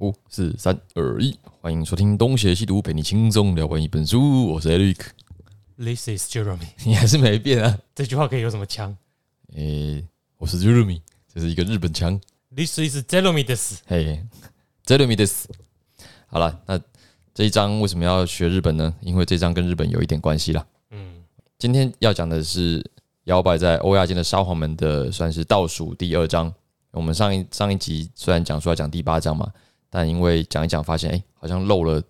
五四三二一，欢迎收听《东邪西毒》，陪你轻松聊完一本书。我是 Eric，This is Jeremy。你还是没变啊？这句话可以有什么腔诶、我是 Jeremy，这是一个日本腔。？This is Jeremy 的死。嘿，Jeremy this。好了，那这一章为什么要学日本呢？因为这章跟日本有一点关系啦。嗯，今天要讲的是摇摆在欧亚间的沙皇们的，算是倒数第二章。我们上一上一集虽然讲说要讲第八章嘛，但因为讲一讲发现，哎、好像漏了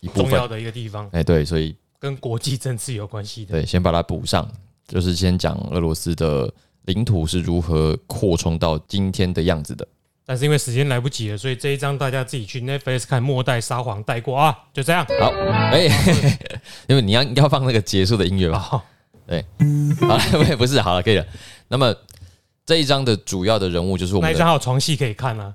一部分重要，的一个地方哎、对，所以跟国际政治有关系的。对，先把它补上，就是先讲俄罗斯的领土是如何扩充到今天的样子的。但是因为时间来不及了，所以这一章大家自己去 Netflix 看《末代沙皇》带过啊，就这样。好，哎、因为你要你要放那个结束的音乐吧？好，好了，不不是，好了，可以了。那么这一章的主要的人物就是我们的，那一章还有床戏可以看啊。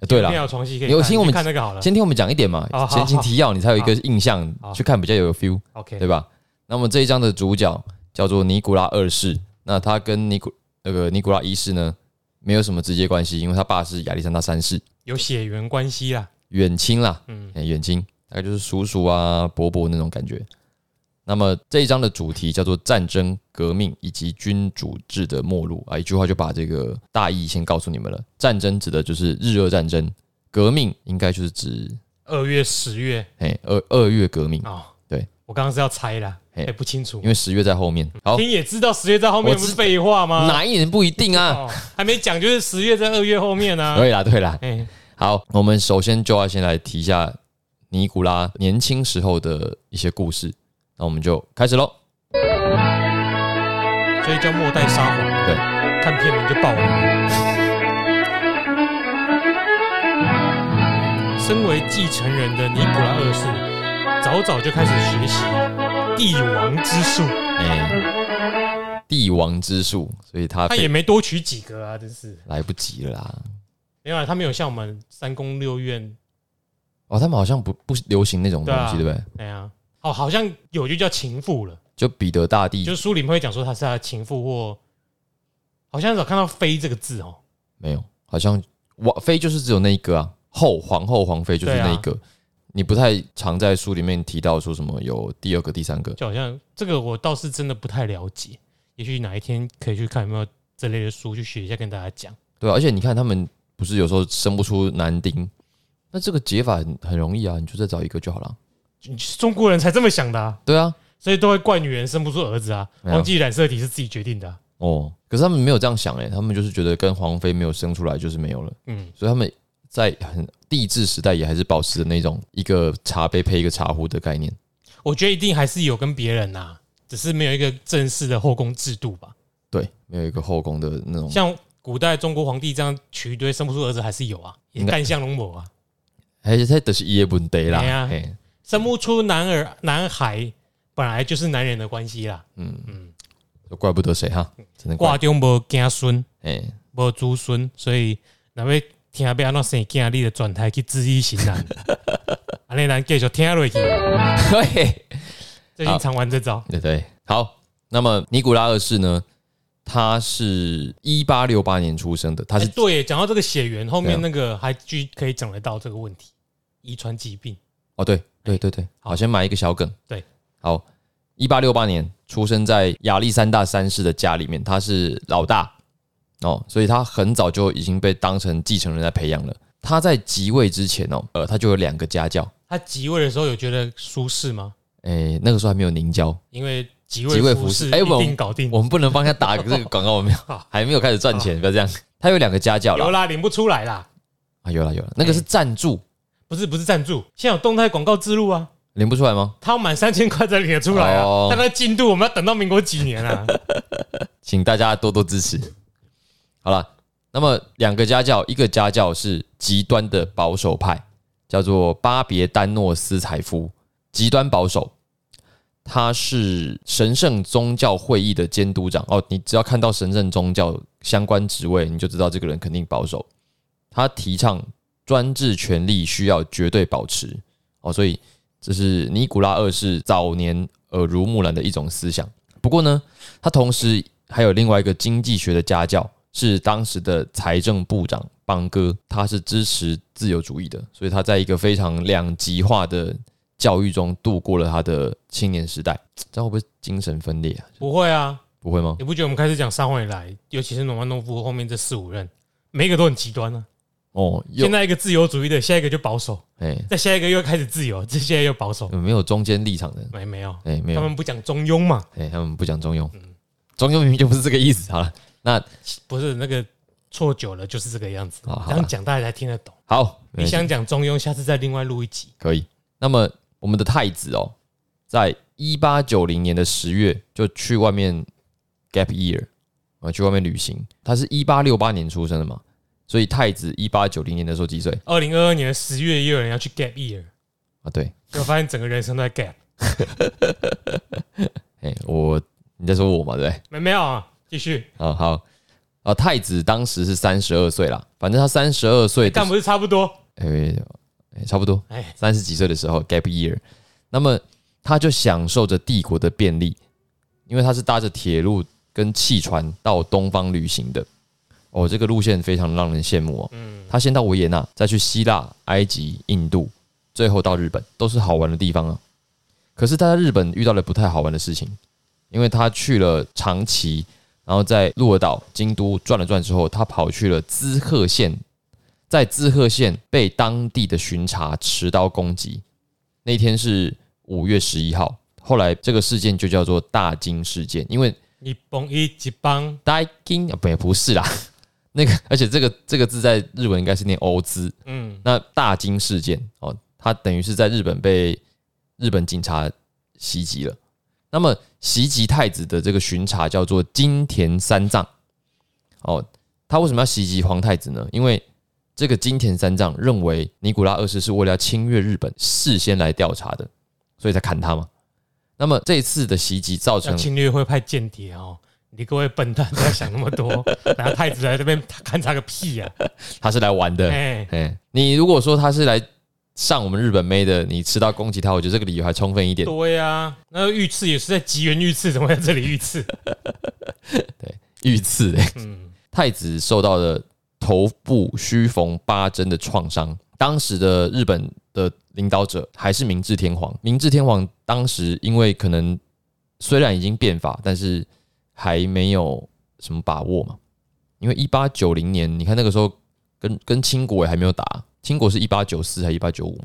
呃对了有床戏可以看。有听我们看那个好了。先听我们讲一点嘛好，好前情提要，你才有一个印象，去看比较有 feel，OK，对吧？那么这一章的主角叫做尼古拉二世，那他跟尼古那个尼古拉一世呢没有什么直接关系，因为他爸是亚历山大三世，有血缘关系啦。远亲啦，嗯，哎远亲，大概就是叔叔啊、伯伯那种感觉。那么这一章的主题叫做战争、革命以及君主制的末路啊，一句话就把这个大意先告诉你们了。战争指的就是日俄战争，革命应该就是指二月、十月哎二二月革命，哦。对，我刚刚是要猜啦，嘿哎，不清楚因。为十月在后面。好，听也知道十月在后面不是废话吗？哪一年不一定啊？哦，还没讲，就是十月在二月后面啊。对啦，对啦。哎，好，我们首先就要先来提一下尼古拉年轻时候的一些故事。那我们就开始喽。所以叫末代沙皇。对，看片名就爆了。身为继承人的尼古拉二世，早早就开始学习帝王之术。哎、帝王之术，所以他他也没多娶几个啊，真是。来不及了啦。没有啊，他没有像我们三宫六院，哦，他们好像不不流行那种东西，对啊对不对？哎呀，哦，好像有就叫情妇了，就彼得大帝就是书里面会讲说他是他的情妇或，好像有看到“妃”这个字哦。没有，好像王妃就是只有那一个啊，后皇后皇妃就是那一个。你不太常在书里面提到说什么有第二个、第三个，就好像这个我倒是真的不太了解，也许哪一天可以去看有没有这类的书去学一下，跟大家讲。对啊，而且你看他们不是有时候生不出男丁，那这个解法很很容易啊，你就再找一个就好了。中国人才这么想的、啊，对啊，所以都会怪女人生不出儿子啊，没有。忘记染色体是自己决定的啊、哦，可是他们没有这样想哎、他们就是觉得跟皇妃没有生出来就是没有了，嗯，所以他们在很帝制时代也还是保持着那种一个茶杯配一个茶壶的概念。我觉得一定还是有跟别人呐、只是没有一个正式的后宫制度吧。对，没有一个后宫的那种，像古代中国皇帝这样娶一堆生不出儿子还是有啊，也应该干相龙某啊，还是他都是一问题啦。对啊嘿生不出男儿男孩本来就是男人的关系啦。嗯，嗯，就怪不得谁哈，只能怪挂中无子孙，哎，无子孙，所以若要听要安怎生囝，你的转台去质疑行难。安尼咱继续听落去，对最近常玩这招。对对，好。那么尼古拉二世呢？他是一八六八年出生的，他哎，是对耶，讲到这个血缘，后面那个还继可以讲得到这个问题，遗传疾病。哦，对对对对，好，先埋一个小梗。对，好，一八六八年出生在亚历山大三世的家里面，他是老大哦，所以他很早就已经被当成继承人在培养了。他在即位之前哦，呃，他就有两个家教，他即位的时候有觉得舒适吗？诶，那个时候还没有凝胶，因为即即位位服服饰哎我们搞定。我们不能帮他打这个广告，我没有好，还没有开始赚钱，不要这样。他有两个家教了有啦，领不出来啦。啊，有啦有啦，那个是赞助，不是不是赞助，现在有动态广告植入啊，领不出来吗？他要满三千块才领得出来啊哦。但那个进度我们要等到民国几年啊？请大家多多支持。好了，那么两个家教，一个家教是极端的保守派，叫做巴别丹诺斯采夫，极端保守。他是神圣宗教会议的监督长哦，你只要看到神圣宗教相关职位，你就知道这个人肯定保守。他提倡专制权力需要绝对保持哦，所以这是尼古拉二世早年耳濡目染的一种思想。不过呢，他同时还有另外一个经济学的家教，是当时的财政部长邦哥他是支持自由主义的，所以他在一个非常两极化的教育中度过了他的青年时代。这样会不会精神分裂啊？不会啊，不会吗？你不觉得我们开始讲三位以来，尤其是农曼诺夫后面这四五任，每一个都很极端呢、哦，又现在一个自由主义的，下一个就保守，哎、再下一个又开始自由，这现在又保守，有没有中间立场的？没没有，哎、没有，他们不讲中庸嘛？哎、他们不讲中庸，嗯中庸明明就不是这个意思。好了，那不是那个错久了就是这个样子，这样讲大家才听得懂。好，你想讲中庸，下次再另外录一集。可以。那么我们的太子哦，在一八九零年的十月就去外面 gap year 啊，去外面旅行。他是一八六八年出生的嘛，所以太子一八九零年的时候几岁二零二二年的十月，也有人要去 gap year，啊？对，就发现整个人生都在 gap。哎、我你在说我嘛，对不对？没没有啊，继续。啊，好啊，太子当时是三十二岁啦，反正他三十二岁但不是差不多？哎、哎差不多哎，三十几岁的时候 gap year，那么他就享受着帝国的便利，因为他是搭着铁路跟汽船到东方旅行的。哦，这个路线非常让人羡慕哦。嗯，他先到维也纳，再去希腊、埃及、印度，最后到日本，都是好玩的地方啊。可是他在日本遇到了不太好玩的事情，因为他去了长崎，然后在鹿儿岛、京都转了转之后，他跑去了滋贺县，在滋贺县被当地的巡查持刀攻击。那天是五月十一号，后来这个事件就叫做大金事件，因为你崩一级帮，大金啊，不不是啦，那个而且这个这个字在日文应该是念欧兹，嗯，那大金事件哦，他等于是在日本被日本警察袭击了。那么袭击太子的这个巡查叫做金田三藏哦，他为什么要袭击皇太子呢？因为这个金田三藏认为尼古拉二世是为了要侵略日本，事先来调查的，所以才砍他嘛。那么这一次的袭击造成侵略会派间谍哦。你各位笨蛋不要想那么多，然后太子来这边勘察个屁呀、他是来玩的，哎、哎，你如果说他是来上我们日本妹的，你吃到攻击他，我觉得这个理由还充分一点。对呀、那个御赐也是在吉原御赐，怎么会在这里御赐？遇刺嘞，嗯，太子受到了头部虚缝八针的创伤。当时的日本的领导者还是明治天皇，明治天皇当时因为可能虽然已经变法，但是还没有什么把握嘛。因为一八九零年，你看那个时候跟跟清国也还没有打，清国是一八九四还一八九五嘛，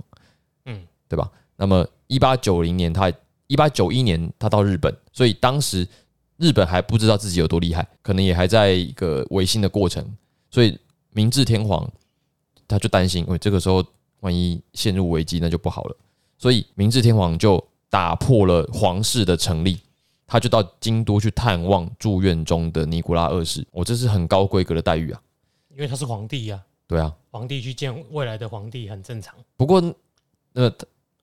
嗯嗯，对吧？那么一八九零年他一八九一年他到日本，所以当时日本还不知道自己有多厉害，可能也还在一个维新的过程，所以明治天皇他就担心，喂，这个时候万一陷入危机，那就不好了。所以明治天皇就打破了皇室的成立，他就到京都去探望住院中的尼古拉二世。我、这是很高规格的待遇啊，因为他是皇帝呀、对啊。皇帝去见未来的皇帝很正常。不过，呃，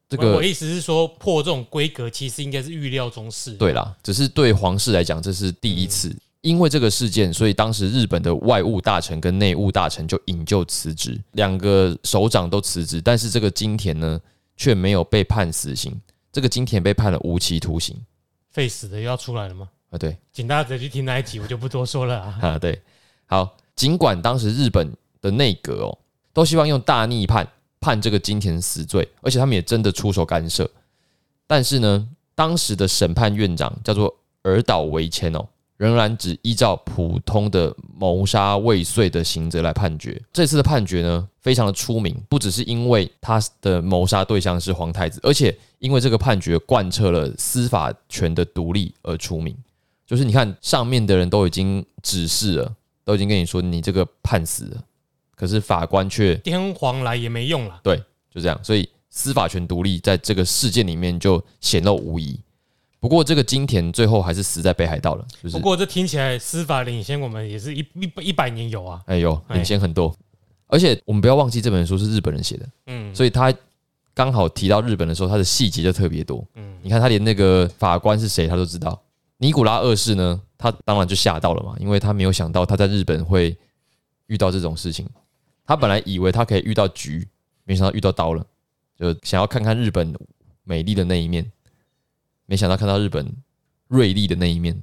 这个我意思是说，破这种规格其实应该是预料中事。对啦，只是对皇室来讲，这是第一次。因为这个事件，所以当时日本的外务大臣跟内务大臣就引咎辞职，两个首长都辞职，但是这个金田呢却没有被判死刑，这个金田被判了无期徒刑废死的又要出来了吗？啊，对请大家直接去听那一集，我就不多说了啊。啊，对，好，尽管当时日本的内阁哦都希望用大逆判判这个金田死罪，而且他们也真的出手干涉，但是呢，当时的审判院长叫做尔岛维谦哦，仍然只依照普通的谋杀未遂的刑责来判决。这次的判决呢，非常的出名，不只是因为他的谋杀对象是皇太子，而且因为这个判决贯彻了司法权的独立而出名。就是你看上面的人都已经指示了，都已经跟你说你这个判死了，可是法官却天皇来也没用了。对，就这样，所以司法权独立在这个事件里面就显露无遗。不过这个金田最后还是死在北海道了，就是不过这听起来司法领先我们也是一一一百年有啊。哎呦哎领先很多。而且我们不要忘记这本书是日本人写的，嗯，所以他刚好提到日本的时候，他的细节就特别多。嗯你看他连那个法官是谁他都知道。尼古拉二世呢，他当然就吓到了嘛，因为他没有想到他在日本会遇到这种事情。他本来以为他可以遇到局，没想到遇到刀了，就想要看看日本美丽的那一面，没想到看到日本锐利的那一面，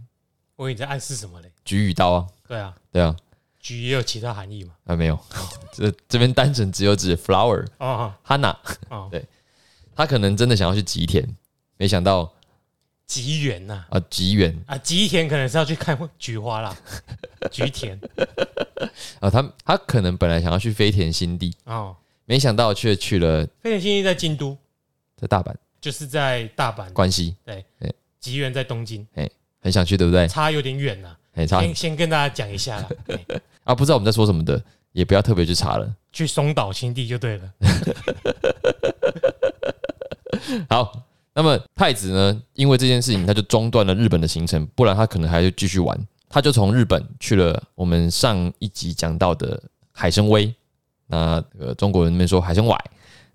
我以为你在暗示什么嘞？菊与刀啊，对啊，对啊。菊也有其他含义嘛？啊，没有，这这边单纯只有指 flower 哦。Hana，哦，对。他可能真的想要去吉田，没想到吉原呐啊吉原。啊，吉田可能是要去看菊花啦，菊田。啊，他他可能本来想要去飞田新地，哦。没想到却去了飞田新地在京都，在大阪就是在大阪，关西，对吉园在东京，很想去，对不对？差有点远呐。很差先先跟大家讲一下啦，哎啊，不知道我们在说什么的，也不要特别去查了。去松岛新地就对了。好，那么太子呢，因为这件事情，他就中断了日本的行程，不然他可能还会继续玩。他就从日本去了我们上一集讲到的海参崴，那呃中国人那边说海参崴，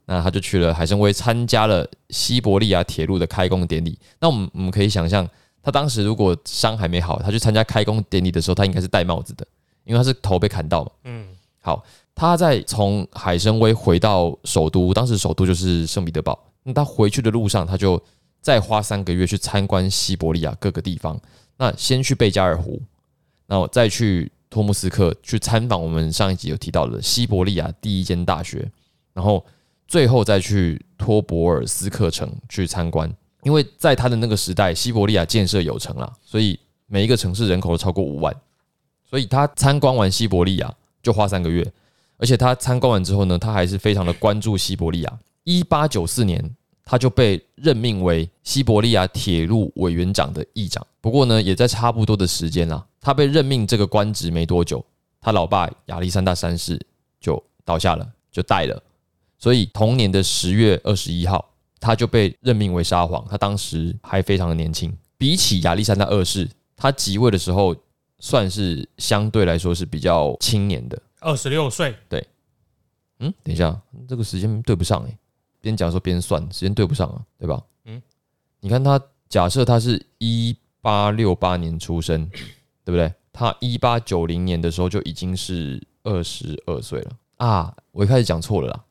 那他就去了海参崴，参加了西伯利亚铁路的开工典礼。那我们我们可以想象，他当时如果伤还没好，他去参加开工典礼的时候，他应该是戴帽子的，因为他是头被砍到嘛。嗯，好，他在从海参崴回到首都，当时首都就是圣彼得堡。那他回去的路上，他就再花三个月去参观西伯利亚各个地方。那先去贝加尔湖，然后再去托木斯克去参访我们上一集有提到的西伯利亚第一间大学，然后最后再去托博尔斯克城去参观。因为在他的那个时代，西伯利亚建设有成啦，所以每一个城市人口都超过五万，所以他参观完西伯利亚就花三个月，而且他参观完之后呢，他还是非常的关注西伯利亚。一八九四年，他就被任命为西伯利亚铁路委员长的议长。不过呢，也在差不多的时间啦，他被任命这个官职没多久，他老爸亚历山大三世就倒下了，就带了。所以同年的十月二十一号，他就被任命为沙皇。他当时还非常的年轻，比起亚历山大二世，他即位的时候算是相对来说是比较青年的。二十六岁，对嗯，等一下，这个时间对不上哎、边讲说边算，时间对不上啊，对吧？嗯嗯，你看他假设他是一八六八年出生，对不对？他一八九零年的时候就已经是二十二岁了啊！我一开始讲错了啦，哦，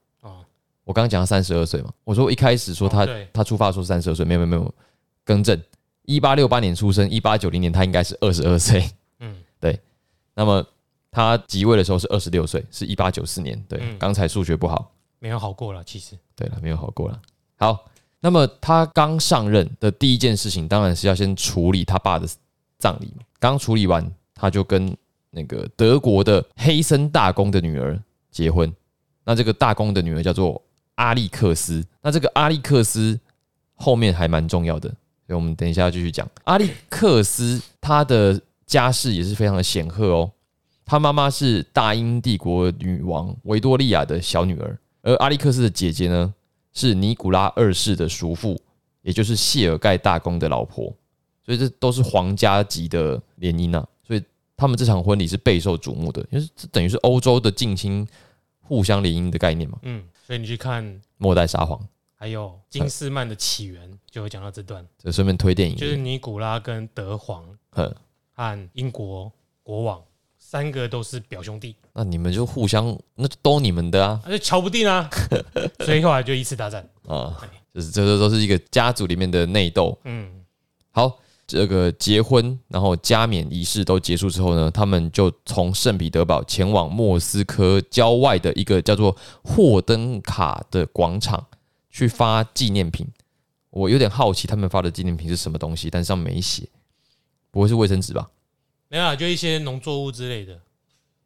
我刚刚讲他三十二岁嘛，我说我一开始说他、哦他出发说三十二岁，没有没有没有，更正，一八六八年出生，一八九零年他应该是二十二岁，嗯，对那么他即位的时候是二十六岁，是一八九四年，对，嗯刚才数学不好。没有好过了，其实。对了，没有好过了。好，那么他刚上任的第一件事情，当然是要先处理他爸的葬礼嘛。刚处理完，他就跟那个德国的黑森大公的女儿结婚。那这个大公的女儿叫做阿历克斯。那这个阿历克斯后面还蛮重要的，所以我们等一下继续讲。阿历克斯他的家世也是非常的显赫哦。他妈妈是大英帝国女王维多利亚的小女儿，而阿历克斯的姐姐呢是尼古拉二世的叔父，也就是谢尔盖大公的老婆，所以这都是皇家级的联姻啊。所以他们这场婚礼是备受瞩目的，因为这等于是欧洲的近亲互相联姻的概念嘛。嗯，所以你去看，末代沙皇，还有金斯曼的起源，就会讲到这段，就顺便推电影，就是尼古拉跟德皇和，和英国国王三个都是表兄弟，那你们就互相，那就都你们的啊那就瞧不定啊，所以后来就一次大战。啊，就是这都都是一个家族里面的内斗。嗯，好，这个结婚，然后加冕仪式都结束之后呢，他们就从圣彼得堡前往莫斯科郊外的一个叫做霍登卡的广场去发纪念品。我有点好奇他们发的纪念品是什么东西，但是上面没写，不会是卫生纸吧？没有啦，就一些农作物之类的，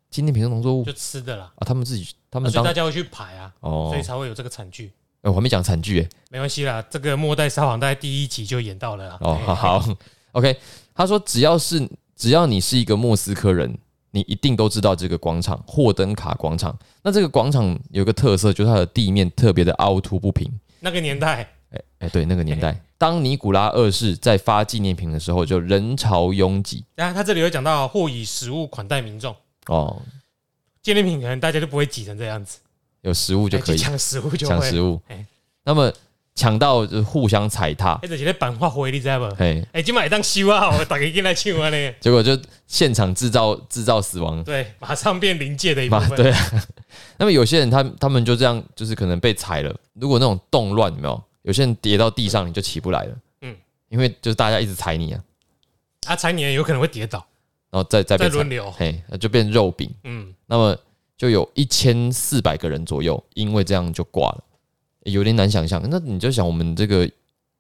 纪念品是农作物就吃的啦，啊，他们自己他啊们当所以大家会去排啊，哦所以，才会有这个惨剧。哎，我还没讲惨剧哎。没关系啦，这个末代沙皇大概第一集就演到了啦。哦，好好，OK。他说，只要是只要你是一个莫斯科人，你一定都知道这个广场——霍登卡广场。那这个广场有个特色，就是它的地面特别的凹凸不平。那个年代，哎哎，对，那个年代，当尼古拉二世在发纪念品的时候，就人潮拥挤然后他这里有讲到或以食物款待民众，哦，纪念品可能大家就不会挤成这样子，有食物就可以哎抢食物就。抢食物哎。那么抢到就互相踩踏，哎，这是在版画回你知道不？哎，哎，今晚当修啊，我打给进来唱啊呢。结果就现场制造制造死亡。对，马上变临界的一部，分。对啊。那么有些人他他们就这样，就是可能被踩了。如果那种动乱有没有？有些人跌到地上你就起不来了，嗯嗯，因为就是大家一直踩你啊，啊，踩你的有可能会跌倒。然后再再轮流，嘿，那就变肉饼。嗯，那么就有一千四百个人左右，因为这样就挂了，有点难想象。那你就想，我们这个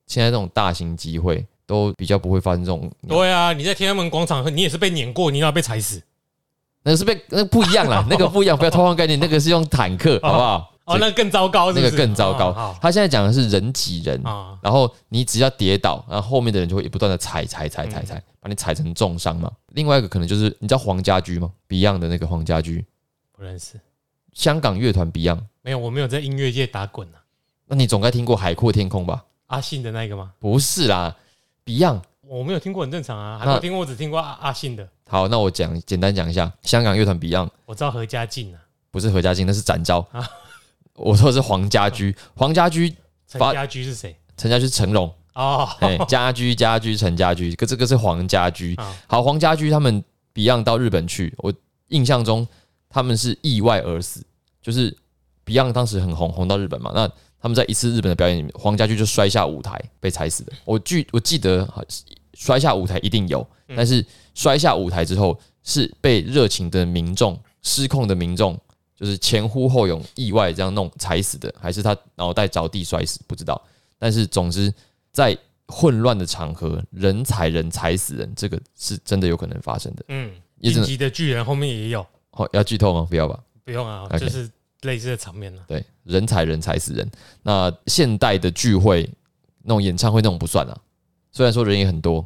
现在这种大型集会都比较不会发生这种，对啊，你在天安门广场，你也是被碾过，你要被踩死。那个是被那不一样啦，那个不一样，不要偷换概念，那个是用坦克，好不好？哦，那更糟糕是是，那个更糟糕哦。他现在讲的是人挤人，啊，然后你只要跌倒，然后后面的人就会不断的踩踩踩踩踩，把你踩成重伤嘛。另外一个可能就是你知道黄家驹吗？Beyond 的那个黄家驹，不认识，香港乐团 Beyond，没有，我没有在音乐界打滚啊。那你总该听过《海阔天空》吧？阿信的那个吗？不是啦，Beyond。我没有听过，很正常啊。还那没有听过，我只听过阿阿信的。好，那我讲简单讲一下，香港乐团 Beyond 我知道何家劲啊，不是何家劲，那是展昭啊。我说的是黄家驹，黄家驹、发陈家驹是谁？陈家驹、成龙，哦，哎，家驹、家驹、陈家驹，可这个是黄家驹。啊好，黄家驹他们 Beyond 到日本去，我印象中他们是意外而死，就是 Beyond 当时很红，红到日本嘛。那他们在一次日本的表演里面，黄家驹就摔下舞台被踩死的。我记我记得好摔下舞台一定有，但是摔下舞台之后是被热情的民众、失控的民众，就是前呼后拥，意外这样弄踩死的，还是他脑袋着地摔死，不知道。但是总之，在混乱的场合，人踩人踩死人，这个是真的有可能发生的。嗯，也只能晋级的巨人后面也有，哦，要剧透吗？不要吧。不用啊就是类似的场面了。对，人踩人踩死人。那现代的聚会，那种演唱会那种不算啊。虽然说人也很多，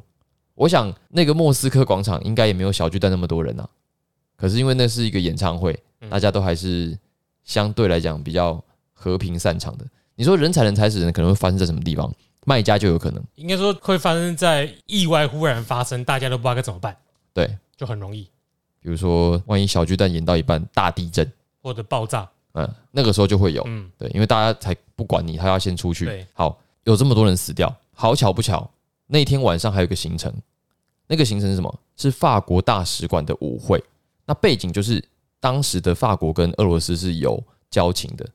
我想那个莫斯科广场应该也没有小巨蛋那么多人啊。可是因为那是一个演唱会，嗯大家都还是相对来讲比较和平散场的。你说人踩人踩死人，可能会发生在什么地方？卖家就有可能。应该说会发生在意外忽然发生，大家都不知道该怎么办，对，就很容易比如说万一小巨蛋演到一半大地震，或者爆炸。嗯，那个时候就会有。嗯，对，因为大家才不管你，他要先出去。好，有这么多人死掉，好巧不巧，那天晚上还有一个行程，那个行程是什么？是法国大使馆的舞会。那背景就是当时的法国跟俄罗斯是有交情的，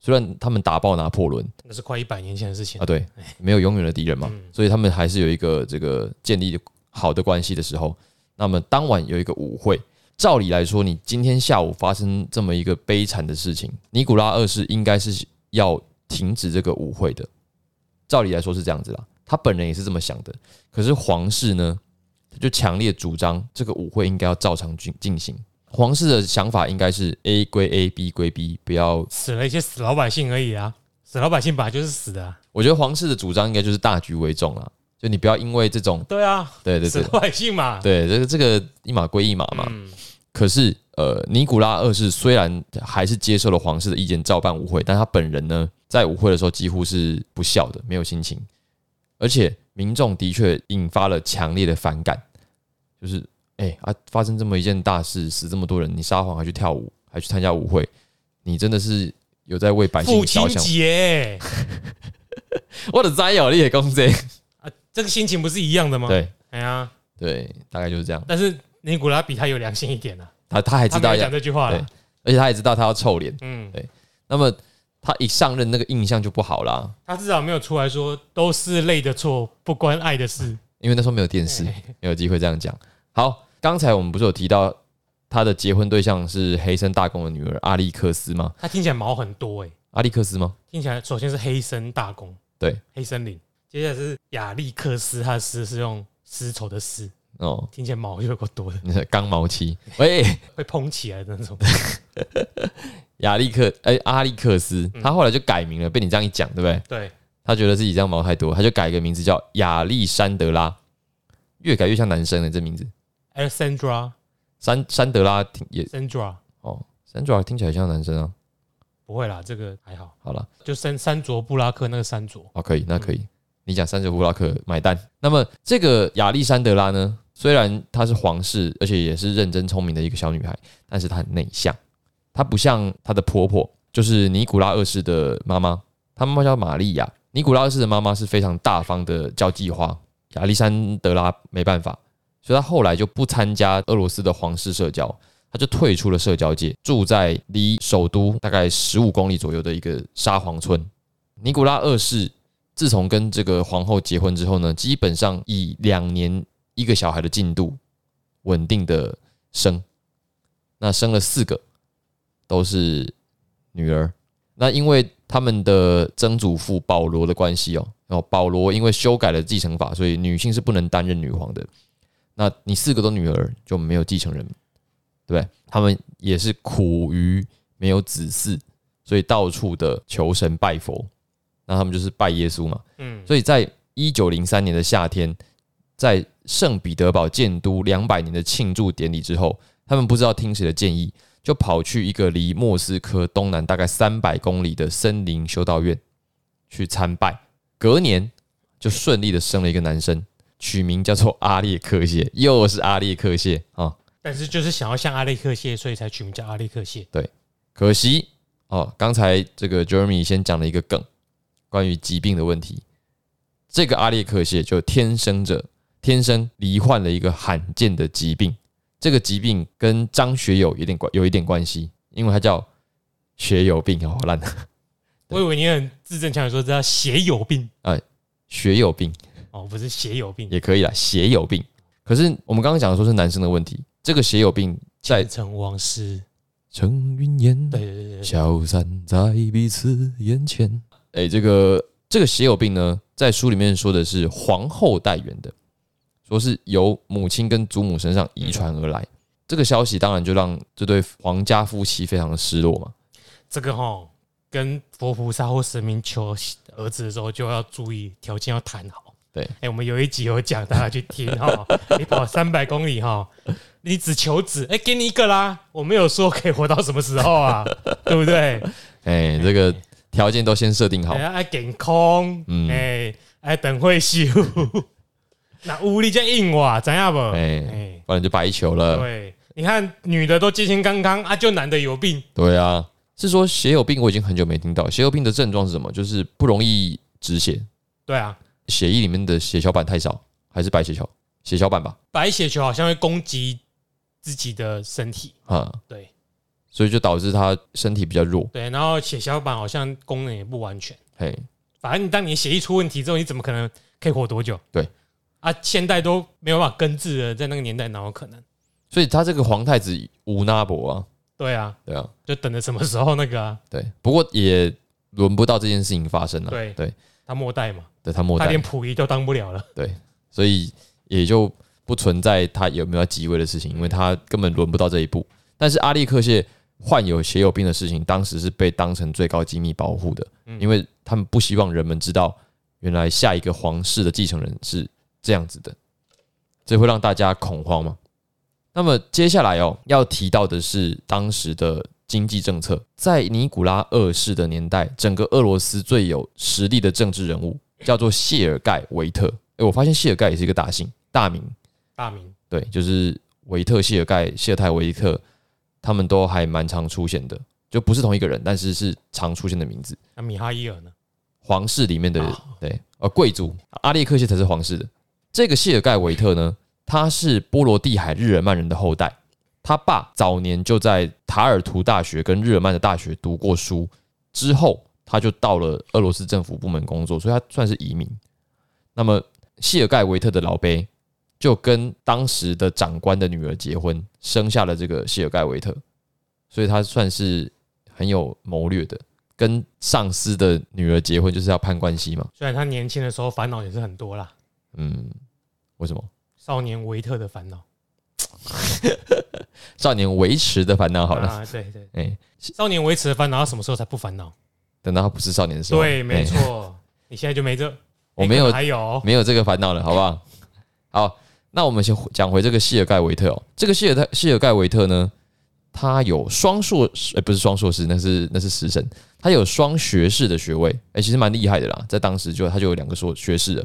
虽然他们打爆拿破仑那是快一百年前的事情啊，。对，没有永远的敌人嘛嗯，所以他们还是有一个这个建立好的关系的时候，那么当晚有一个舞会。照理来说，你今天下午发生这么一个悲惨的事情，尼古拉二世应该是要停止这个舞会的。照理来说是这样子啦，他本人也是这么想的。可是皇室呢，他就强烈主张这个舞会应该要照常进进行。皇室的想法应该是 A 归 A，B 归 B，不要。死了一些死老百姓而已啊，死老百姓本来就是死的。我觉得皇室的主张应该就是大局为重啦，就你不要因为这种，对啊，对对对死老百姓嘛。对，这个这个一码归一码嘛。嗯，可是，呃，尼古拉二世虽然还是接受了皇室的意见，照办舞会，但他本人呢，在舞会的时候几乎是不笑的，没有心情，而且民众的确引发了强烈的反感，就是，哎、啊，发生这么一件大事，死这么多人，你撒谎还去跳舞，还去参加舞会，你真的是有在为百姓着想。节 我的灾友，你也公这，啊，这个心情不是一样的吗？，对哎呀，对，大概就是这样。但是尼古拉比他有良心一点啊，他他还知道讲，这句话对了。而且他也知道他要臭脸，嗯，对那么他一上任，那个印象就不好啦。他至少没有出来说都是累的错，不关爱的事。因为那时候没有电视，哎没有机会这样讲。好，刚才我们不是有提到他的结婚对象是黑森大公的女儿阿历克斯吗？他听起来毛很多哎、阿历克斯吗？听起来首先是黑森大公，对，黑森林，接下来是亚历克斯，他的丝是用丝绸的丝，哦，听起来毛就有够多的，刚毛期。喂，会蓬起来的那种。亚历克，哎、阿历克斯，嗯他后来就改名了。被你这样一讲，对不对？对，他觉得自己这样毛太多，他就改一个名字叫亚历山德拉，越改越像男生了。这名字，Alexandra 山山德拉听也 Sandra 哦，山卓听起来像男生啊。不会啦，这个还好，好了。就山山卓布拉克那个山卓，哦，可以，那可以。你讲三九布拉克买单。那么这个亚历山德拉呢，虽然她是皇室，而且也是认真聪明的一个小女孩，但是她很内向，她不像她的婆婆，就是尼古拉二世的妈妈，她妈妈叫玛利亚。尼古拉二世的妈妈是非常大方的交际花，亚历山德拉没办法，所以她后来就不参加俄罗斯的皇室社交。她就退出了社交界，住在离首都大概十五公里左右的一个沙皇村。尼古拉二世自从跟这个皇后结婚之后呢，基本上以两年一个小孩的进度稳定的生，那生了四个都是女儿。那因为他们的曾祖父保罗的关系哦，然后保罗因为修改了继承法，所以女性是不能担任女皇的。那你四个都女儿就没有继承人，对不对？他们也是苦于没有子嗣，所以到处的求神拜佛。那他们就是拜耶稣嘛。嗯，所以在一九零三年的夏天，在圣彼得堡建都两百年的庆祝典礼之后，他们不知道听谁的建议，就跑去一个离莫斯科东南大概三百公里的森林修道院去参拜。隔年就顺利的生了一个男生，取名叫做阿列克谢，又是阿列克谢啊。但是就是想要像阿列克谢，所以才取名叫阿列克谢。对可惜哦，刚才这个 Jeremy 先讲了一个梗，关于疾病的问题。这个阿列克谢就天生者天生罹患了一个罕见的疾病，这个疾病跟张学友有点关有一点关系，因为他叫血友病，好烂，我以为你很字正腔圆说这叫血友病血友病哦，不是血友病，也可以啦，血友病。可是我们刚刚讲的说是男生的问题，这个血友病在前尘往事。成云烟，对对对对，消散在彼此眼前。哎、这个这个血友病呢，在书里面说的是皇后带源的，说是由母亲跟祖母身上遗传而来。这个消息当然就让这对皇家夫妻非常的失落嘛。这个哈跟佛菩萨或神明求儿子的时候，就要注意条件要谈好。对，哎、我们有一集有讲，大家去听哈。你跑三百公里哈，你只求子，哎、给你一个啦。我没有说可以活到什么时候啊，对不对？哎、这个条件都先设定好哎，。爱健康，嗯哎，爱等会修。那屋里在硬哇，怎样不？哎、哎，不然就白球了。对，你看女的都健健康康啊，就男的有病。对啊，是说血友病我已经很久没听到。血友病的症状是什么？就是不容易止血，对啊，血液里面的血小板太少，还是白血球？血小板吧，白血球好像会攻击自己的身体，啊，对所以就导致他身体比较弱。对，然后血小板好像功能也不完全。嘿，反正你当你的血液出问题之后，你怎么可能可以活多久？对啊，现代都没有办法根治了，在那个年代哪有可能？所以他这个皇太子吴那伯啊，对啊，对啊，就等着什么时候那个啊，对，不过也轮不到这件事情发生了。对对，他末代嘛，对他末代他连，溥仪都当不了了。对所以也就不存在他有没有要即位的事情，因为他根本轮不到这一步。但是阿力克谢患有血友病的事情，当时是被当成最高机密保护的，嗯。因为他们不希望人们知道，原来下一个皇室的继承人是这样子的，这会让大家恐慌吗。那么接下来哦，要提到的是当时的经济政策，在尼古拉二世的年代，整个俄罗斯最有实力的政治人物叫做谢尔盖维特。诶，我发现谢尔盖也是一个大姓大名，大名。对，就是维特、谢尔盖、谢尔泰维特，他们都还蛮常出现的，就不是同一个人，但是是常出现的名字。那米哈伊尔呢？皇室里面的哦对，呃，贵族阿列克谢才是皇室的。这个谢尔盖维特呢，他是波罗的海日耳曼人的后代，他爸早年就在塔尔图大学跟日耳曼的大学读过书，之后他就到了俄罗斯政府部门工作，所以他算是移民。那么谢尔盖维特的老辈就跟当时的长官的女儿结婚，生下了这个谢尔盖维特，所以他算是很有谋略的。跟上司的女儿结婚就是要攀关系嘛？虽然他年轻的时候烦恼也是很多啦，嗯，为什么？少年维特的烦恼。少年维持的烦恼好了，啊，对对，哎、少年维持的烦恼，他什么时候才不烦恼？等到他不是少年的时候，对，没哎错，你现在就没这，我没有还有没有这个烦恼了，好不好？好，那我们先讲回这个谢尔盖维特哦。这个谢尔盖谢尔盖维特呢，他有双硕士，呃，不是双硕士，那是那是食神，他有双学士的学位，哎、其实蛮厉害的啦，在当时就他就有两个硕学士了，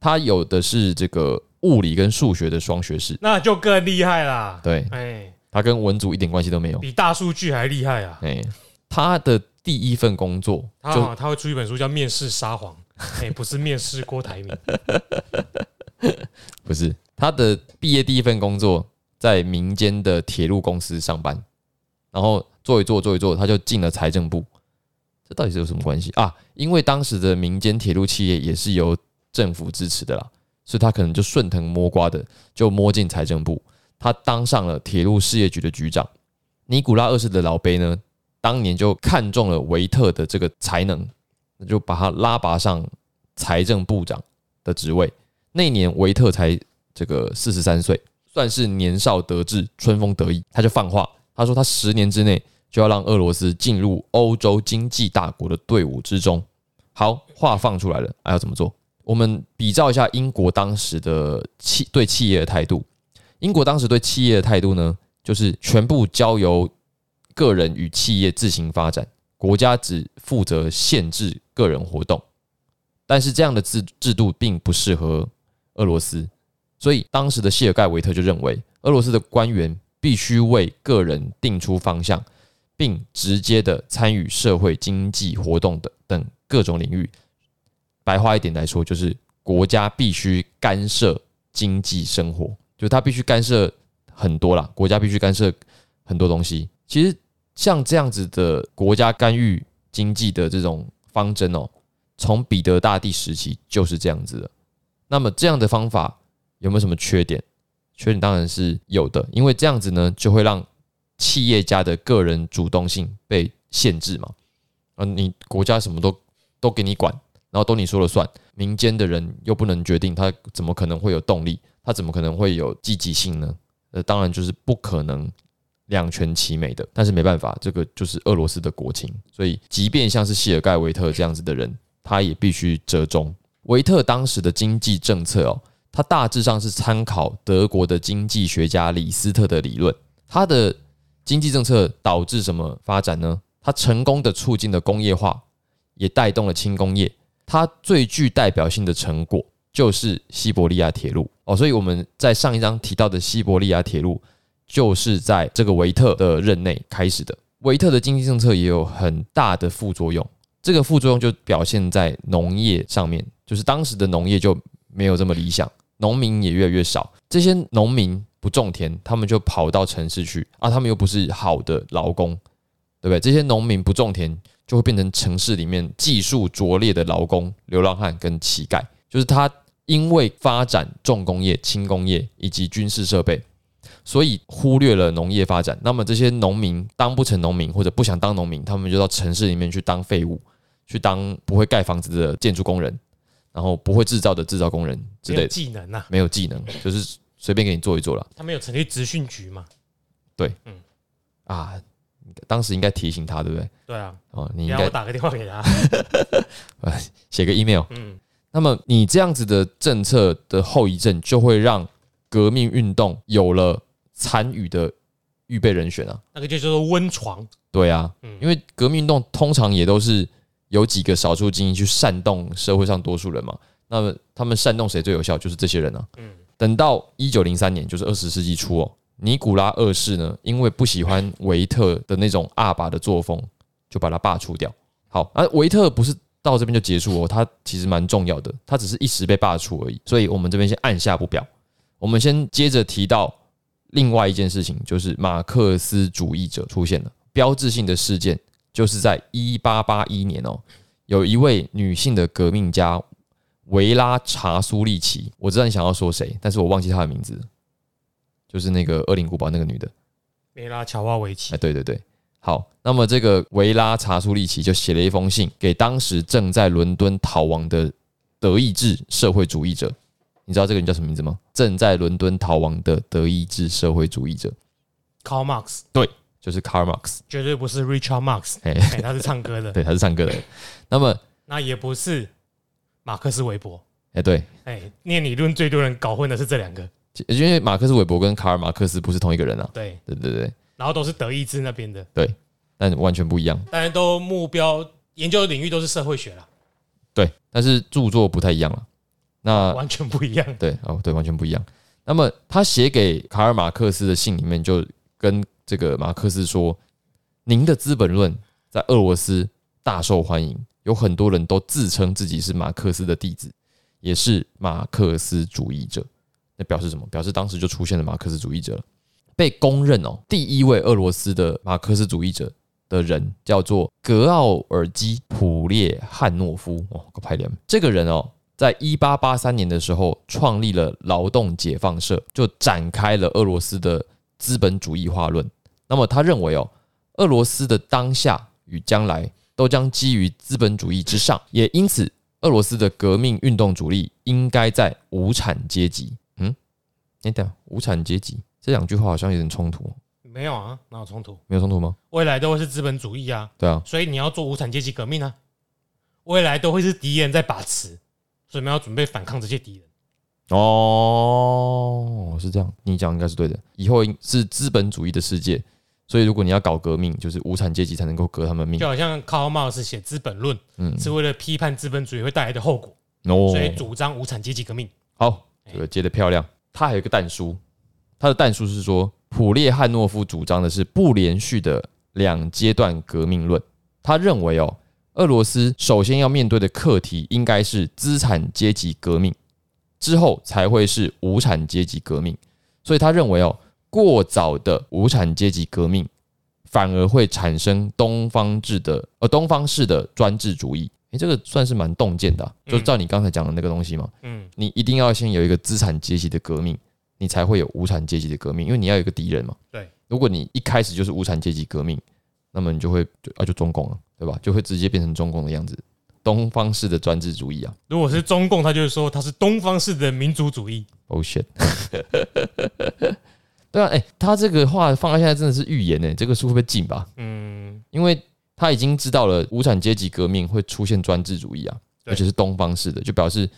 他有的是这个物理跟数学的双学士，那就更厉害啦。对。哎，他跟文组一点关系都没有，比大数据还厉害啊！哎、他的第一份工作就他好他会出一本书叫《面试沙皇》，哎，不是面试郭台铭。不是他的毕业第一份工作，在民间的铁路公司上班，然后做一做做一做，他就进了财政部。这到底是有什么关系啊？因为当时的民间铁路企业也是由政府支持的啦，所以他可能就顺藤摸瓜的就摸进财政部。他当上了铁路事业局的局长。尼古拉二世的老贝呢，当年就看中了维特的这个才能，那就把他拉拔上财政部长的职位。那年维特才这个四十三岁，算是年少得志、春风得意。他就放话，他说他十年之内就要让俄罗斯进入欧洲经济大国的队伍之中。好，话放出来了，还要怎么做？我们比照一下英国当时的企对企业的态度。英国当时对企业的态度呢，就是全部交由个人与企业自行发展，国家只负责限制个人活动。但是这样的制制度并不适合俄罗斯，所以当时的谢尔盖维特就认为，俄罗斯的官员必须为个人定出方向，并直接的参与社会经济活动的等各种领域。白话一点来说，就是国家必须干涉经济生活，就他必须干涉很多啦，国家必须干涉很多东西。其实像这样子的国家干预经济的这种方针哦，从彼得大帝时期就是这样子的。那么这样的方法有没有什么缺点？缺点当然是有的，因为这样子呢，就会让企业家的个人主动性被限制嘛。啊，你国家什么都都给你管。然后都你说了算，民间的人又不能决定，他怎么可能会有动力？他怎么可能会有积极性呢？呃，当然就是不可能两全其美的。但是没办法，这个就是俄罗斯的国情，所以即便像是谢尔盖维特这样子的人，他也必须折中。维特当时的经济政策哦，他大致上是参考德国的经济学家李斯特的理论。他的经济政策导致什么发展呢？他成功的促进了工业化，也带动了轻工业。它最具代表性的成果就是西伯利亚铁路哦，所以我们在上一章提到的西伯利亚铁路，就是在这个维特的任内开始的。维特的经济政策也有很大的副作用，这个副作用就表现在农业上面，就是当时的农业就没有这么理想，农民也越来越少。这些农民不种田，他们就跑到城市去啊，他们又不是好的劳工，对不对？这些农民不种田。就会变成城市里面技术拙劣的劳工、流浪汉跟乞丐。就是他因为发展重工业、轻工业以及军事设备，所以忽略了农业发展。那么这些农民当不成农民或者不想当农民，他们就到城市里面去当废物，去当不会盖房子的建筑工人，然后不会制造的制造工人之类的技能啊，没有技能，就是随便给你做一做了。他没有成立职训局嘛？对，嗯啊。当时应该提醒他，对不对？对啊。哦，你应该打个电话给他，写个 email。嗯。那么你这样子的政策的后遗症，就会让革命运动有了参与的预备人选啊。那个就叫做温床。对啊。嗯。因为革命运动通常也都是有几个少数精英去煽动社会上多数人嘛。那么他们煽动谁最有效？就是这些人啊。嗯。等到一九零三年，就是二十世纪初哦。尼古拉二世呢，因为不喜欢维特的那种阿爸的作风，就把他罢黜掉。好，而维特不是到这边就结束哦，他其实蛮重要的，他只是一时被罢黜而已。所以我们这边先按下不表。我们先接着提到另外一件事情，就是马克思主义者出现了标志性的事件，就是在一八八一年哦，有一位女性的革命家维拉查苏利奇，我知道你想要说谁，但是我忘记她的名字。就是那个《恶灵古堡》那个女的，维拉乔瓦维奇。哎，对对对，好。那么这个维拉查苏利奇就写了一封信给当时正在伦敦逃亡的德意志社会主义者。你知道这个人叫什么名字吗？正在伦敦逃亡的德意志社会主义者，Karl Marx。对，就是 Karl Marx，绝对不是 Richard Marx。哎，他是唱歌的。对，他是唱歌的。那么，那也不是马克思韦伯。哎，对。哎，念理论最多人搞混的是这两个。因为马克思韦伯跟卡尔马克思不是同一个人啊，对对对对，然后都是德意志那边的，对，但完全不一样。当然都目标研究领域都是社会学了，对，但是著作不太一样了。那完全不一样，对哦，对，完全不一样。那么他写给卡尔马克思的信里面就跟这个马克思说：“您的《资本论》在俄罗斯大受欢迎，有很多人都自称自己是马克思的弟子，也是马克思主义者。”那表示什么？表示当时就出现了马克思主义者了，被公认哦，第一位俄罗斯的马克思主义者的人叫做格奥尔基普列汉诺夫哦，个派脸。这个人哦，在一八八三年的时候创立了劳动解放社，就展开了俄罗斯的资本主义化论。那么他认为哦，俄罗斯的当下与将来都将基于资本主义之上，也因此俄罗斯的革命运动主力应该在无产阶级。嗯，你等无产阶级这两句话好像有点冲突，没有啊，哪有冲突？没有冲突吗？未来都会是资本主义啊，对啊，所以你要做无产阶级革命啊，未来都会是敌人在把持，所以我们要准备反抗这些敌人。哦，是这样，你讲应该是对的。以后是资本主义的世界，所以如果你要搞革命，就是无产阶级才能够革他们命就。好像卡尔马克思写《资本论》嗯，是为了批判资本主义会带来的后果，哦所以主张无产阶级革命。好，这个接的漂亮。他还有一个弹书，他的弹书是说，普列汉诺夫主张的是不连续的两阶段革命论。他认为哦，俄罗斯首先要面对的课题应该是资产阶级革命，之后才会是无产阶级革命。所以他认为哦，过早的无产阶级革命反而会产生东方制的呃东方式的专制主义。诶，这个算是蛮洞见的啊、就照你刚才讲的那个东西嘛。嗯，你一定要先有一个资产阶级的革命，你才会有无产阶级的革命，因为你要有一个敌人嘛。对，如果你一开始就是无产阶级革命，那么你就会就啊就中共了，对吧？就会直接变成中共的样子，东方式的专制主义啊。如果是中共，他就是说他是东方式的民族主义。Oh shit！对啊，哎、他这个话放到现在真的是预言呢、这个书会不会禁吧？嗯，因为他已经知道了无产阶级革命会出现专制主义啊，而且是东方式的，就表示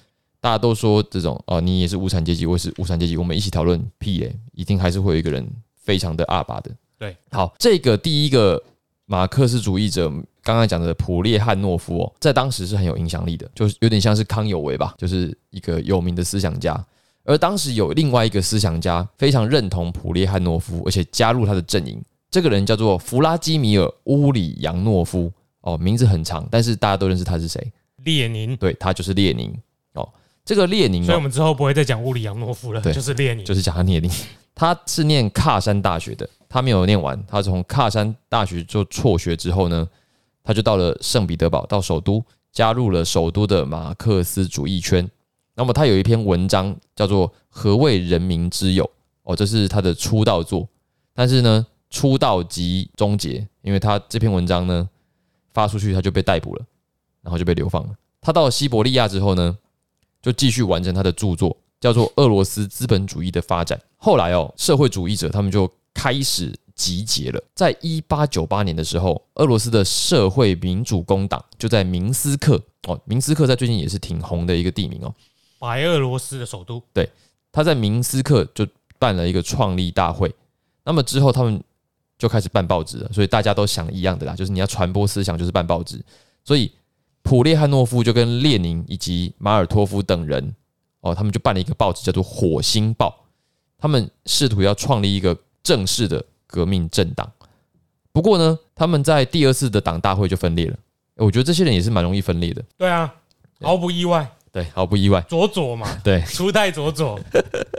大家都说这种哦，你也是无产阶级，我也是无产阶级，我们一起讨论屁嘞、一定还是会有一个人非常的阿巴的。对，好，这个第一个马克思主义者，刚刚讲的普列汉诺夫哦，在当时是很有影响力的，就是有点像是康有为吧，就是一个有名的思想家。而当时有另外一个思想家非常认同普列汉诺夫，而且加入他的阵营。这个人叫做弗拉基米尔·乌里扬诺夫，哦，名字很长，但是大家都认识他是谁？列宁。对他就是列宁。哦，这个列宁、哦、所以我们之后不会再讲乌里扬诺夫了，对就是列宁。就是讲他列宁，他是念喀山大学的，他没有念完，他从喀山大学就辍学之后呢，他就到了圣彼得堡，到首都，加入了首都的马克思主义圈。那么他有一篇文章叫做《何谓人民之友》哦，这是他的出道作，但是呢，出道即终结，因为他这篇文章呢发出去，他就被逮捕了，然后就被流放了。他到了西伯利亚之后呢，就继续完成他的著作，叫做《俄罗斯资本主义的发展》。后来哦，社会主义者他们就开始集结了。在一八九八年的时候，俄罗斯的社会民主工党就在明斯克哦，明斯克在最近也是挺红的一个地名哦。白俄罗斯的首都。对他在明斯克就办了一个创立大会。那么之后他们就开始办报纸了，所以大家都想一样的啦，就是你要传播思想，就是办报纸。所以普列汉诺夫就跟列宁以及马尔托夫等人哦，他们就办了一个报纸，叫做《火星报》。他们试图要创立一个正式的革命政党。不过呢，他们在第二次的党大会就分裂了。我觉得这些人也是蛮容易分裂的，对啊，毫不意外，对，毫不意外。左左嘛，对，初代左左。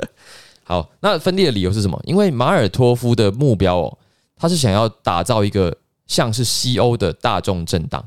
好，那分裂的理由是什么？因为马尔托夫的目标哦，他是想要打造一个像是西欧的大众政党，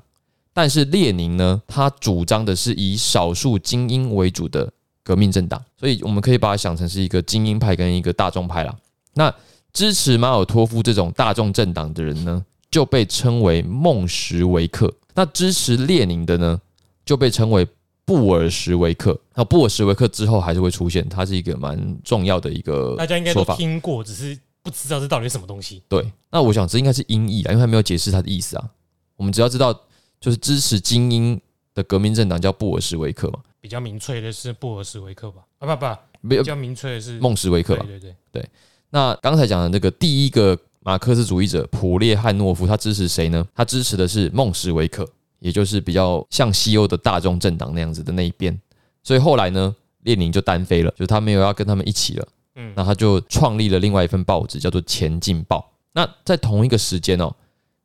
但是列宁呢，他主张的是以少数精英为主的革命政党，所以我们可以把它想成是一个精英派跟一个大众派啦。那支持马尔托夫这种大众政党的人呢，就被称为孟什维克；那支持列宁的呢，就被称为布尔什维克。那布尔什维克之后还是会出现，它是一个蛮重要的一个大家应该都。听过，只是不知道这到底是什么东西。对，那我想这应该是音译啊，因为他没有解释它的意思啊。我们只要知道，就是支持精英的革命政党叫布尔什维克嘛，比较明确的是布尔什维克吧？啊不不，没有比较明确的是孟什维克吧。对对对，那刚才讲的那个第一个马克思主义者普列汉诺夫，他支持谁呢？他支持的是孟什维克，也就是比较像西欧的大众政党那样子的那一边。所以后来呢，列宁就单飞了，就是他没有要跟他们一起了。嗯，那他就创立了另外一份报纸，叫做《前进报》。那在同一个时间哦，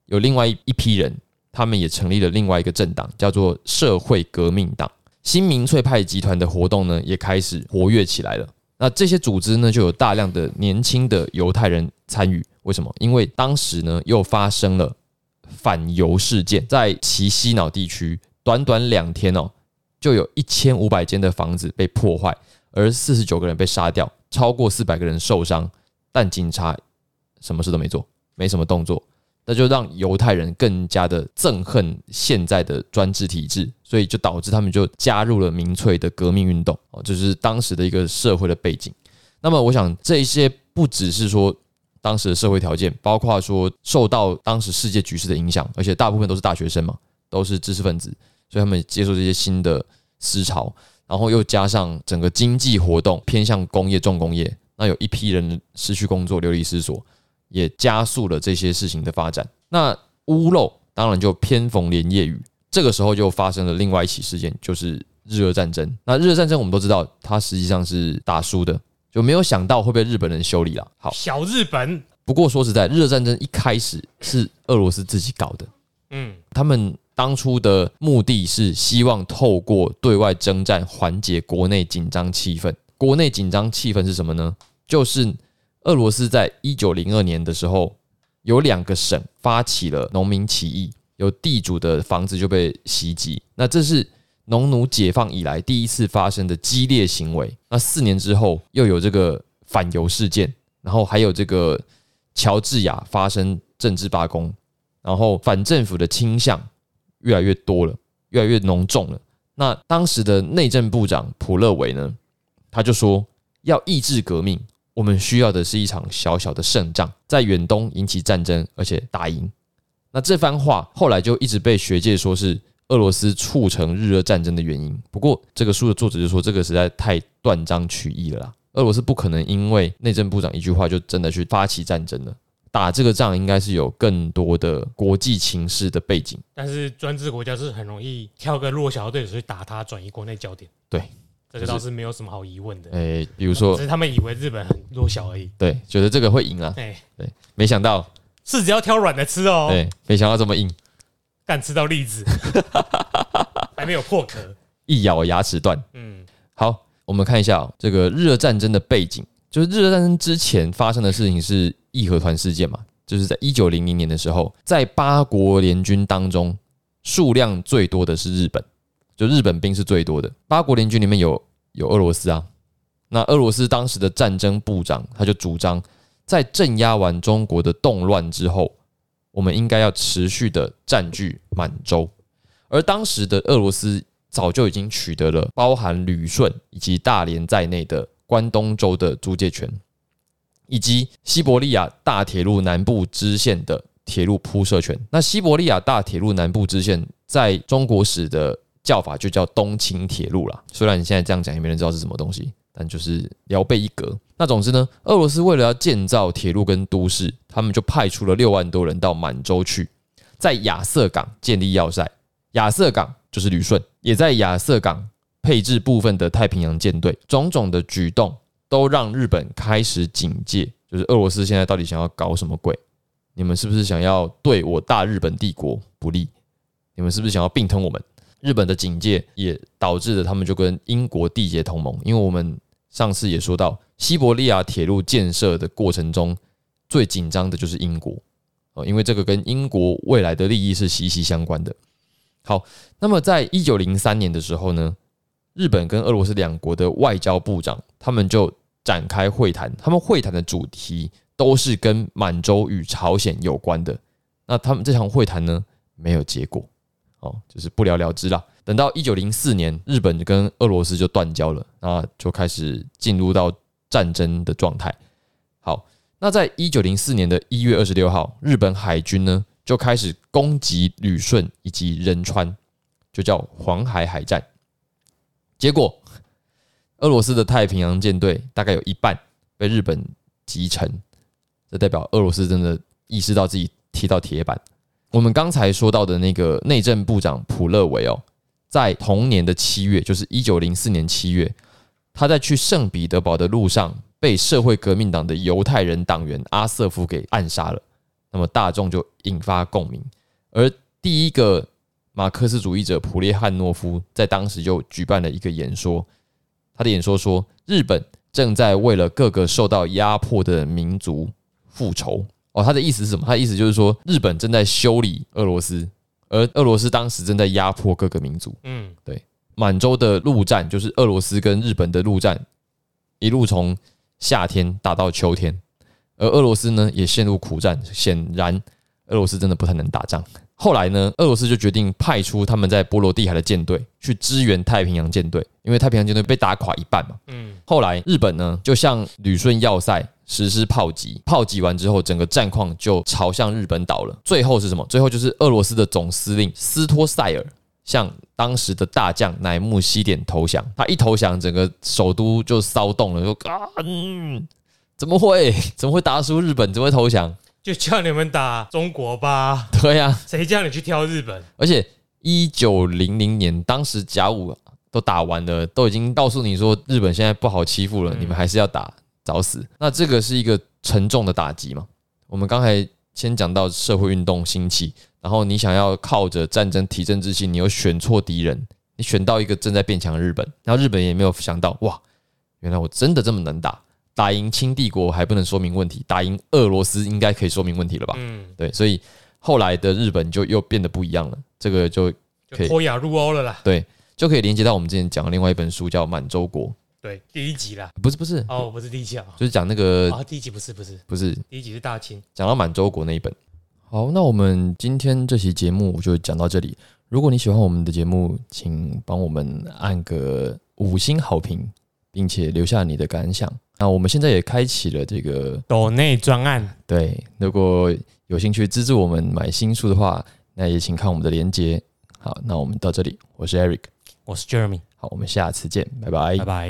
有另外一一批人，他们也成立了另外一个政党，叫做社会革命党。新民粹派集团的活动呢，也开始活跃起来了。那这些组织呢，就有大量的年轻的犹太人参与。为什么？因为当时呢，又发生了反犹事件，在其西脑地区，短短两天哦，就有一千五百间的房子被破坏，而四十九个人被杀掉，超过四百个人受伤，但警察什么事都没做，没什么动作，那就让犹太人更加的憎恨现在的专制体制，所以就导致他们就加入了民粹的革命运动哦，就是当时的一个社会的背景。那么，我想这些不只是说当时的社会条件，包括说受到当时世界局势的影响，而且大部分都是大学生嘛，都是知识分子，所以他们接受这些新的思潮，然后又加上整个经济活动偏向工业重工业，那有一批人失去工作，流离失所，也加速了这些事情的发展。那屋漏当然就偏逢连夜雨，这个时候就发生了另外一起事件，就是日俄战争。那日俄战争我们都知道，它实际上是打输的。就没有想到会被日本人修理了。好，小日本，不过说实在，日俄战争一开始是俄罗斯自己搞的。嗯，他们当初的目的是希望透过对外征战缓解国内紧张气氛。国内紧张气氛是什么呢？就是俄罗斯在一九零二年的时候，有两个省发起了农民起义，有地主的房子就被袭击。那这是。农奴解放以来第一次发生的激烈行为，那四年之后又有这个反犹事件，然后还有这个乔治亚发生政治罢工，然后反政府的倾向越来越多了，越来越浓重了。那当时的内政部长普勒维呢，他就说要抑制革命，我们需要的是一场小小的胜仗，在远东引起战争，而且打赢。那这番话后来就一直被学界说是。俄罗斯促成日俄战争的原因。不过，这个书的作者就说，这个实在太断章取义了啦。俄罗斯不可能因为内政部长一句话就真的去发起战争了。打这个仗应该是有更多的国际情势的背景。但是专制国家是很容易挑个弱小的对手去打他，转移国内焦点。对，这个倒是没有什么好疑问的。诶，比如说，只是他们以为日本很弱小而已。对，觉得这个会赢啊。对对，没想到柿子要挑软的吃哦。对，没想到这么硬。干吃到栗子，还没有破壳，一咬牙齿断。嗯，好，我们看一下这个日俄战争的背景，就是日俄战争之前发生的事情是义和团事件嘛，就是在一九零零年的时候，在八国联军当中，数量最多的是日本，就日本兵是最多的。八国联军里面有有俄罗斯啊，那俄罗斯当时的战争部长他就主张，在镇压完中国的动乱之后。我们应该要持续的占据满洲，而当时的俄罗斯早就已经取得了包含旅顺以及大连在内的关东州的租界权，以及西伯利亚大铁路南部支线的铁路铺设权。那西伯利亚大铁路南部支线在中国史的叫法就叫东清铁路了，虽然你现在这样讲，也没人知道是什么东西。但就是辽被一格。那总之呢，俄罗斯为了要建造铁路跟都市，他们就派出了六万多人到满洲去，在亚瑟港建立要塞。亚瑟港就是旅顺，也在亚瑟港配置部分的太平洋舰队。种种的举动都让日本开始警戒，就是俄罗斯现在到底想要搞什么鬼？你们是不是想要对我大日本帝国不利？你们是不是想要并吞我们？日本的警戒也导致了他们就跟英国缔结同盟，因为我们。上次也说到，西伯利亚铁路建设的过程中，最紧张的就是英国哦，因为这个跟英国未来的利益是息息相关的。好，那么在一九零三年的时候呢，日本跟俄罗斯两国的外交部长他们就展开会谈，他们会谈的主题都是跟满洲与朝鲜有关的。那他们这场会谈呢，没有结果哦，就是不了了之了。等到一九零四年，日本跟俄罗斯就断交了，那就开始进入到战争的状态。好，那在一九零四年的一月二十六号，日本海军呢就开始攻击旅顺以及仁川，就叫黄海海战。结果，俄罗斯的太平洋舰队大概有一半被日本击沉，这代表俄罗斯真的意识到自己踢到铁板。我们刚才说到的那个内政部长普勒维哦。在同年的七月，就是一九零四年七月，他在去圣彼得堡的路上被社会革命党的犹太人党员阿瑟夫给暗杀了。那么大众就引发共鸣，而第一个马克思主义者普列汉诺夫在当时就举办了一个演说，他的演说说，日本正在为了各个受到压迫的民族复仇。哦，他的意思是什么？他的意思就是说，日本正在修理俄罗斯。而俄罗斯当时正在压迫各个民族，嗯，对，满洲的陆战，就是俄罗斯跟日本的陆战，一路从夏天打到秋天，而俄罗斯呢也陷入苦战。显然，俄罗斯真的不太能打仗。后来呢，俄罗斯就决定派出他们在波罗的海的舰队去支援太平洋舰队，因为太平洋舰队被打垮一半嘛。嗯。后来日本呢就向旅顺要塞实施炮击，炮击完之后，整个战况就朝向日本倒了。最后是什么？最后就是俄罗斯的总司令斯托塞尔向当时的大将乃木希典投降。他一投降，整个首都就骚动了，说啊，怎么会？怎么会打输日本？怎么会投降？就叫你们打中国吧。对呀，谁叫你去挑日本？而且一九零零年，当时甲午都打完了，都已经告诉你说日本现在不好欺负了，你们还是要打，找死。那这个是一个沉重的打击嘛？我们刚才先讲到社会运动兴起，然后你想要靠着战争提振自信，你又选错敌人，你选到一个正在变强的日本，然后日本也没有想到，哇，原来我真的这么能打。打赢清帝国还不能说明问题，打赢俄罗斯应该可以说明问题了吧？嗯，对，所以后来的日本就又变得不一样了，这个就可以脱亚入欧了啦。对，就可以连接到我们之前讲的另外一本书，叫《满洲国》。对，第一集啦，不是不是哦，不是第一集啊，就是讲那个啊，第一集不是不是不是第一集是大清，讲到满洲国那一本。好，那我们今天这期节目就讲到这里。如果你喜欢我们的节目，请帮我们按个五星好评，并且留下你的感想。那我们现在也开启了这个岛内专案，对，如果有兴趣资助我们买新书的话，那也请看我们的链接。好，那我们到这里，我是 Eric，我是 Jeremy，好，我们下次见，拜拜，拜拜。